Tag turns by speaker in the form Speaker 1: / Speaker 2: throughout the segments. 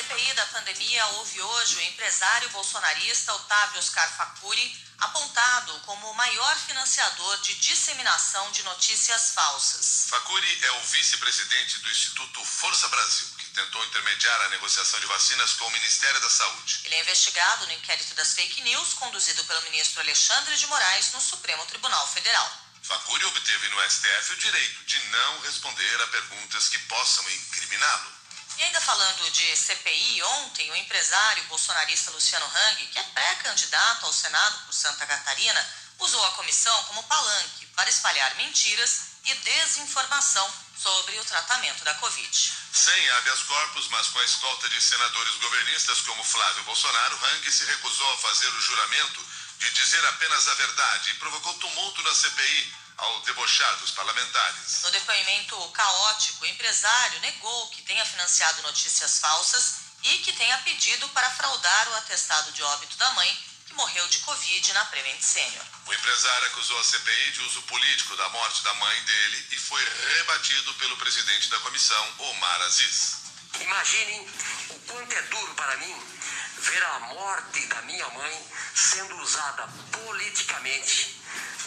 Speaker 1: CPI da pandemia houve hoje o empresário bolsonarista Otávio Oscar Facuri apontado como o maior financiador de disseminação de notícias falsas.
Speaker 2: Facuri é o vice-presidente do Instituto Força Brasil, que tentou intermediar a negociação de vacinas com o Ministério da Saúde.
Speaker 1: Ele é investigado no inquérito das fake news conduzido pelo ministro Alexandre de Moraes no Supremo Tribunal Federal.
Speaker 2: Facuri obteve no STF o direito de não responder a perguntas que possam incriminá-lo.
Speaker 1: E ainda falando de CPI, ontem o empresário bolsonarista Luciano Hang, que é pré-candidato ao Senado por Santa Catarina, usou a comissão como palanque para espalhar mentiras e desinformação sobre o tratamento da Covid.
Speaker 2: Sem habeas corpus, mas com a escolta de senadores governistas como Flávio Bolsonaro, Hang se recusou a fazer o juramento de dizer apenas a verdade e provocou tumulto na CPI ao debochar dos parlamentares.
Speaker 1: No depoimento caótico, o empresário negou que tenha financiado notícias falsas e que tenha pedido para fraudar o atestado de óbito da mãe, que morreu de Covid na Prevent Senior.
Speaker 2: O empresário acusou a CPI de uso político da morte da mãe dele e foi rebatido pelo presidente da comissão, Omar Aziz.
Speaker 3: Imaginem o quanto é duro para mim ver a morte da minha mãe sendo usada politicamente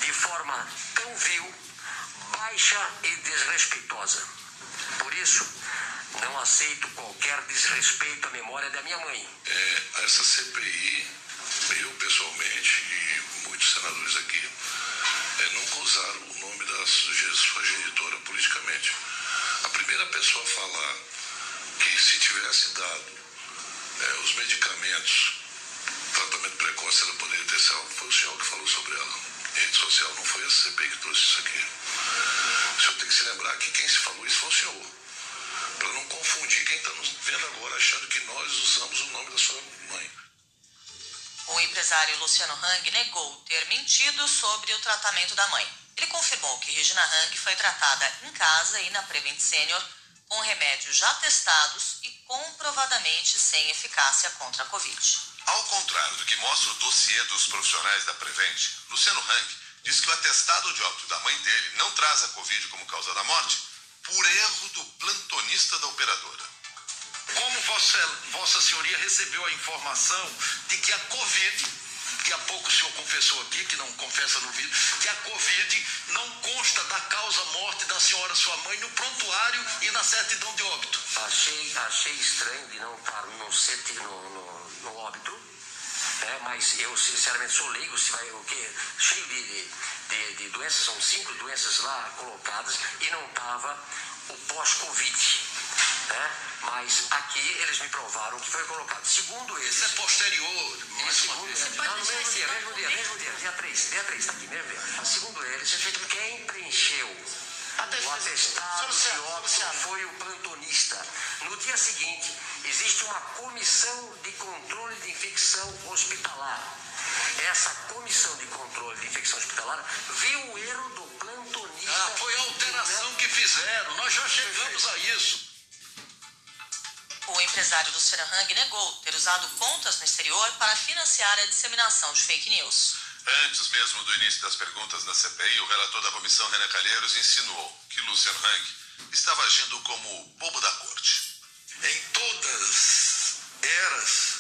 Speaker 3: de forma tão vil, baixa e desrespeitosa. Por isso, não aceito qualquer desrespeito à memória da minha mãe.
Speaker 4: É, essa CPI, eu pessoalmente e muitos senadores aqui, é, nunca usaram o nome da sua genitora politicamente. A primeira pessoa a falar que se tivesse dado é, os medicamentos, tratamento precoce, ela poderia ter salvo, foi o senhor que falou sobre ela rede social, não foi a CPI que trouxe isso aqui. O senhor tem que se lembrar que quem se falou isso foi o senhor. Para não confundir quem está nos vendo agora, achando que nós usamos o nome da sua mãe.
Speaker 1: O empresário Luciano Hang negou ter mentido sobre o tratamento da mãe. Ele confirmou que Regina Hang foi tratada em casa e na Prevent Senior com remédios já testados e comprovadamente sem eficácia contra a Covid.
Speaker 2: Ao contrário do que mostra o dossiê dos profissionais da Prevent, Luciano Hang diz que o atestado de óbito da mãe dele não traz a Covid como causa da morte por erro do plantonista da operadora.
Speaker 5: Como vossa, vossa senhoria recebeu a informação de que a Covid, que há pouco o senhor confessou aqui, que não confessa no vídeo, que a Covid não consta da causa morte da senhora sua mãe no prontuário e na certidão de óbito.
Speaker 3: Achei, achei estranho de não estar no, no, no no óbito, né? mas eu sinceramente sou leigo, se vai o quê? Cheio de, de, de doenças, são cinco doenças lá colocadas e não estava o pós-Covid. Né? Mas aqui eles me provaram que foi colocado. Segundo eles.
Speaker 5: Isso é posterior, mais
Speaker 3: segundo, uma vez. Não, no mesmo dia, mesmo dia, mesmo dia, dia 3, dia 3, está aqui, mesmo dia. Segundo eles, quem preencheu o atestado de óbito foi o plantonista. No dia seguinte, existe uma comissão de controle de infecção hospitalar. Essa comissão de controle de infecção hospitalar viu o erro do plantonista.
Speaker 5: Ah, foi a alteração que fizeram. Nós já chegamos a isso.
Speaker 1: O empresário Luciano Hang negou ter usado contas no exterior para financiar a disseminação de fake news.
Speaker 2: Antes mesmo do início das perguntas na CPI, o relator da comissão, René Calheiros, insinuou que Luciano Hang estava agindo como o bobo da corte.
Speaker 4: Em todas eras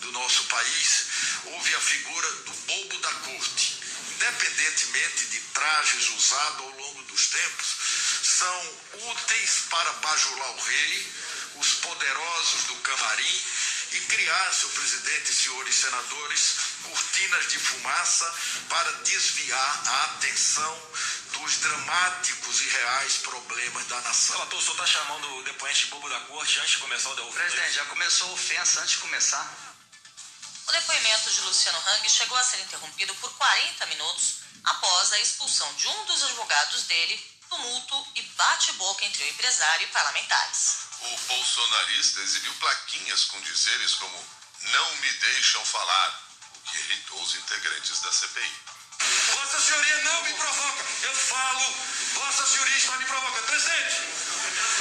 Speaker 4: do nosso país, houve a figura do bobo da corte. Independentemente de trajes usados ao longo dos tempos, são úteis para bajular o rei, os poderosos do camarim e criar, seu presidente senhores senadores, cortinas de fumaça para desviar a atenção dos dramáticos e reais problemas da nação.
Speaker 5: Relator, o senhor está chamando o depoente de bobo da corte antes de começar o devolvimento?
Speaker 6: Presidente, já começou a ofensa antes de começar.
Speaker 1: O depoimento de Luciano Hang chegou a ser interrompido por 40 minutos após a expulsão de um dos advogados dele, tumulto e bate-boca entre o empresário e parlamentares.
Speaker 2: O bolsonarista exibiu plaquinhas com dizeres como não me deixam falar, o que irritou os integrantes da CPI.
Speaker 5: Vossa Senhoria não me provoca. Eu falo, Vossa Senhoria está me provocando. Presidente!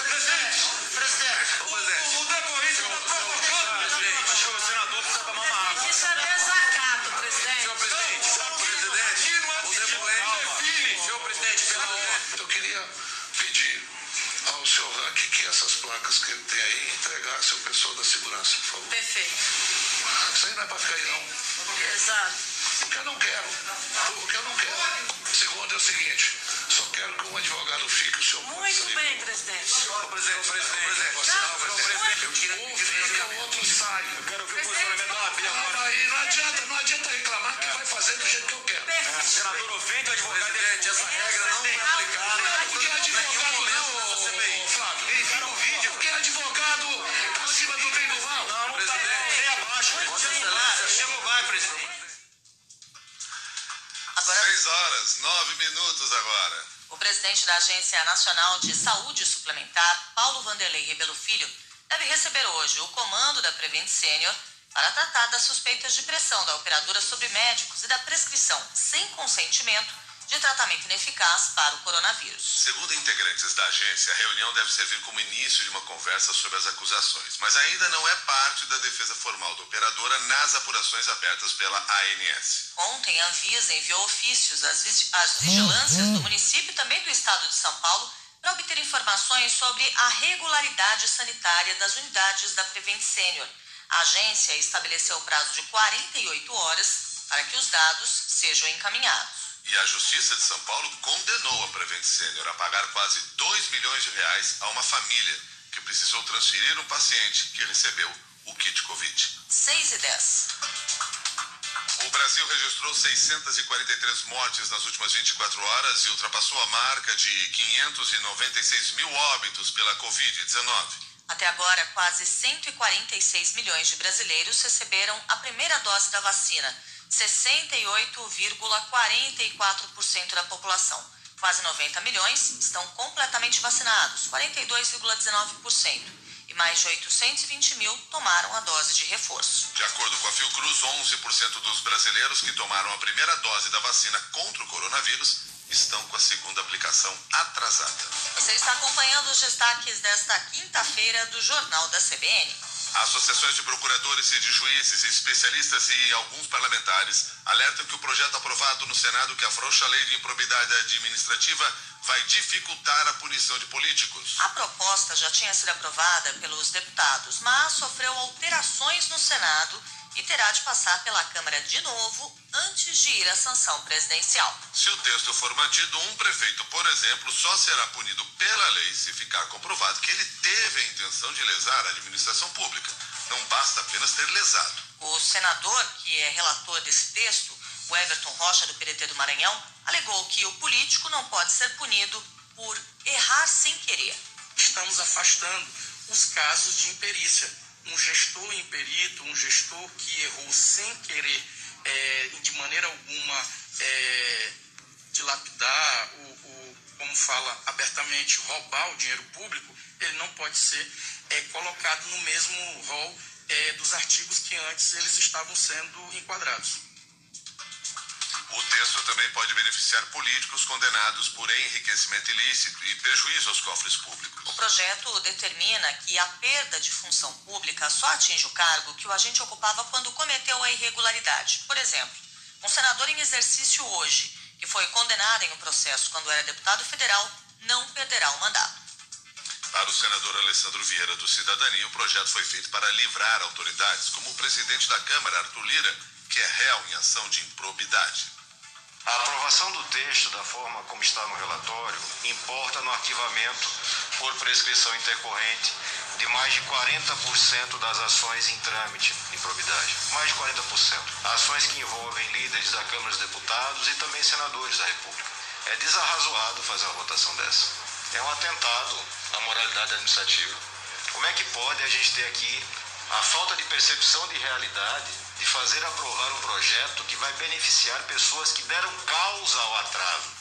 Speaker 5: Presidente!
Speaker 6: Presidente!
Speaker 5: O, o, o depoente está provocando.
Speaker 6: Presidente, o senador precisa tomar uma água.
Speaker 1: Isso é desacato, presidente.
Speaker 6: Senhor presidente,
Speaker 5: Não,
Speaker 6: presidente,
Speaker 5: não,
Speaker 6: o depoente...
Speaker 5: define.
Speaker 6: Senhor presidente, pelo...
Speaker 4: Eu queria pedir ao ao senhor Rank que essas placas que ele tem aí entregasse ao pessoal da segurança, por favor.
Speaker 7: Perfeito.
Speaker 4: Isso aí não é para ficar aí, não.
Speaker 7: Exato.
Speaker 4: Porque eu não quero. Porque eu não quero. Segundo é o seguinte, só quero que um advogado fique, o senhor pode
Speaker 7: Muito bem, presidente.
Speaker 6: Presidente, presidente,
Speaker 4: Você
Speaker 7: Não,
Speaker 4: presidente.
Speaker 6: Eu queria
Speaker 4: Um fica, o outro sai.
Speaker 6: Eu quero ver o posicionamento da agora.
Speaker 4: Aí não adianta, não adianta reclamar que vai fazer do jeito que eu quero.
Speaker 6: Senador ofende o advogado. Presidente, essa regra
Speaker 1: Agora,
Speaker 2: 6 horas, 9 minutos agora.
Speaker 1: o presidente da Agência Nacional de Saúde Suplementar, Paulo Vanderlei Rebelo Filho, deve receber hoje o comando da Prevent Senior para tratar das suspeitas de pressão da operadora sobre médicos e da prescrição sem consentimento de tratamento ineficaz para o coronavírus.
Speaker 2: Segundo integrantes da agência, a reunião deve servir como início de uma conversa sobre as acusações, mas ainda não é parte da defesa formal da operadora nas apurações abertas pela ANS.
Speaker 1: Ontem, a Anvisa enviou ofícios às, às vigilâncias do município e também do estado de São Paulo para obter informações sobre a regularidade sanitária das unidades da Prevent Senior. A agência estabeleceu o prazo de 48 horas para que os dados sejam encaminhados.
Speaker 2: E a Justiça de São Paulo condenou a Prevent Senior a pagar quase 2 milhões de reais a uma família que precisou transferir um paciente que recebeu o kit Covid.
Speaker 1: 6 e 10.
Speaker 2: O Brasil registrou 643 mortes nas últimas 24 horas e ultrapassou a marca de 596 mil óbitos pela Covid-19.
Speaker 1: Até agora, quase 146 milhões de brasileiros receberam a primeira dose da vacina, 68,44% da população. Quase 90 milhões estão completamente vacinados, 42,19%. E mais de 820 mil tomaram a dose de reforço.
Speaker 2: De acordo com a Fiocruz, 11% dos brasileiros que tomaram a primeira dose da vacina contra o coronavírus estão com a segunda aplicação atrasada.
Speaker 1: Você está acompanhando os destaques desta quinta-feira do Jornal da CBN.
Speaker 2: Associações de procuradores e de juízes, especialistas e alguns parlamentares alertam que o projeto aprovado no Senado que afrouxa a lei de improbidade administrativa vai dificultar a punição de políticos.
Speaker 1: A proposta já tinha sido aprovada pelos deputados, mas sofreu alterações no Senado e terá de passar pela Câmara de novo antes de ir à sanção presidencial.
Speaker 2: Se o texto for mantido, um prefeito, exemplo, só será punido pela lei se ficar comprovado que ele teve a intenção de lesar a administração pública. Não basta apenas ter lesado.
Speaker 1: O senador, que é relator desse texto, o Everton Rocha, do PDT do Maranhão, alegou que o político não pode ser punido por errar sem querer.
Speaker 8: estamos afastando os casos de imperícia. Um gestor imperito, um gestor que errou sem querer, é, de maneira alguma, é, dilapidar, o, o, como fala abertamente, roubar o dinheiro público, ele não pode ser é, colocado no mesmo rol é, dos artigos que antes eles estavam sendo enquadrados.
Speaker 2: O texto também pode beneficiar políticos condenados por enriquecimento ilícito e prejuízo aos cofres públicos.
Speaker 1: O projeto determina que a perda de função pública só atinge o cargo que o agente ocupava quando cometeu a irregularidade. Por exemplo, um senador em exercício hoje, que foi condenado em um processo quando era deputado federal, não perderá o mandato.
Speaker 2: Para o senador Alessandro Vieira do Cidadania, o projeto foi feito para livrar autoridades, como o presidente da Câmara, Arthur Lira, que é réu em ação de improbidade.
Speaker 9: A aprovação do texto, da forma como está no relatório, importa no arquivamento por prescrição intercorrente de mais de 40% das ações em trâmite de probidade. Mais de 40%. Ações que envolvem líderes da Câmara dos Deputados e também senadores da República. É desarrazoado fazer uma votação dessa. É um atentado à moralidade administrativa. Como é que pode a gente ter aqui a falta de percepção de realidade de fazer aprovar um projeto que vai beneficiar pessoas que deram causa ao atraso?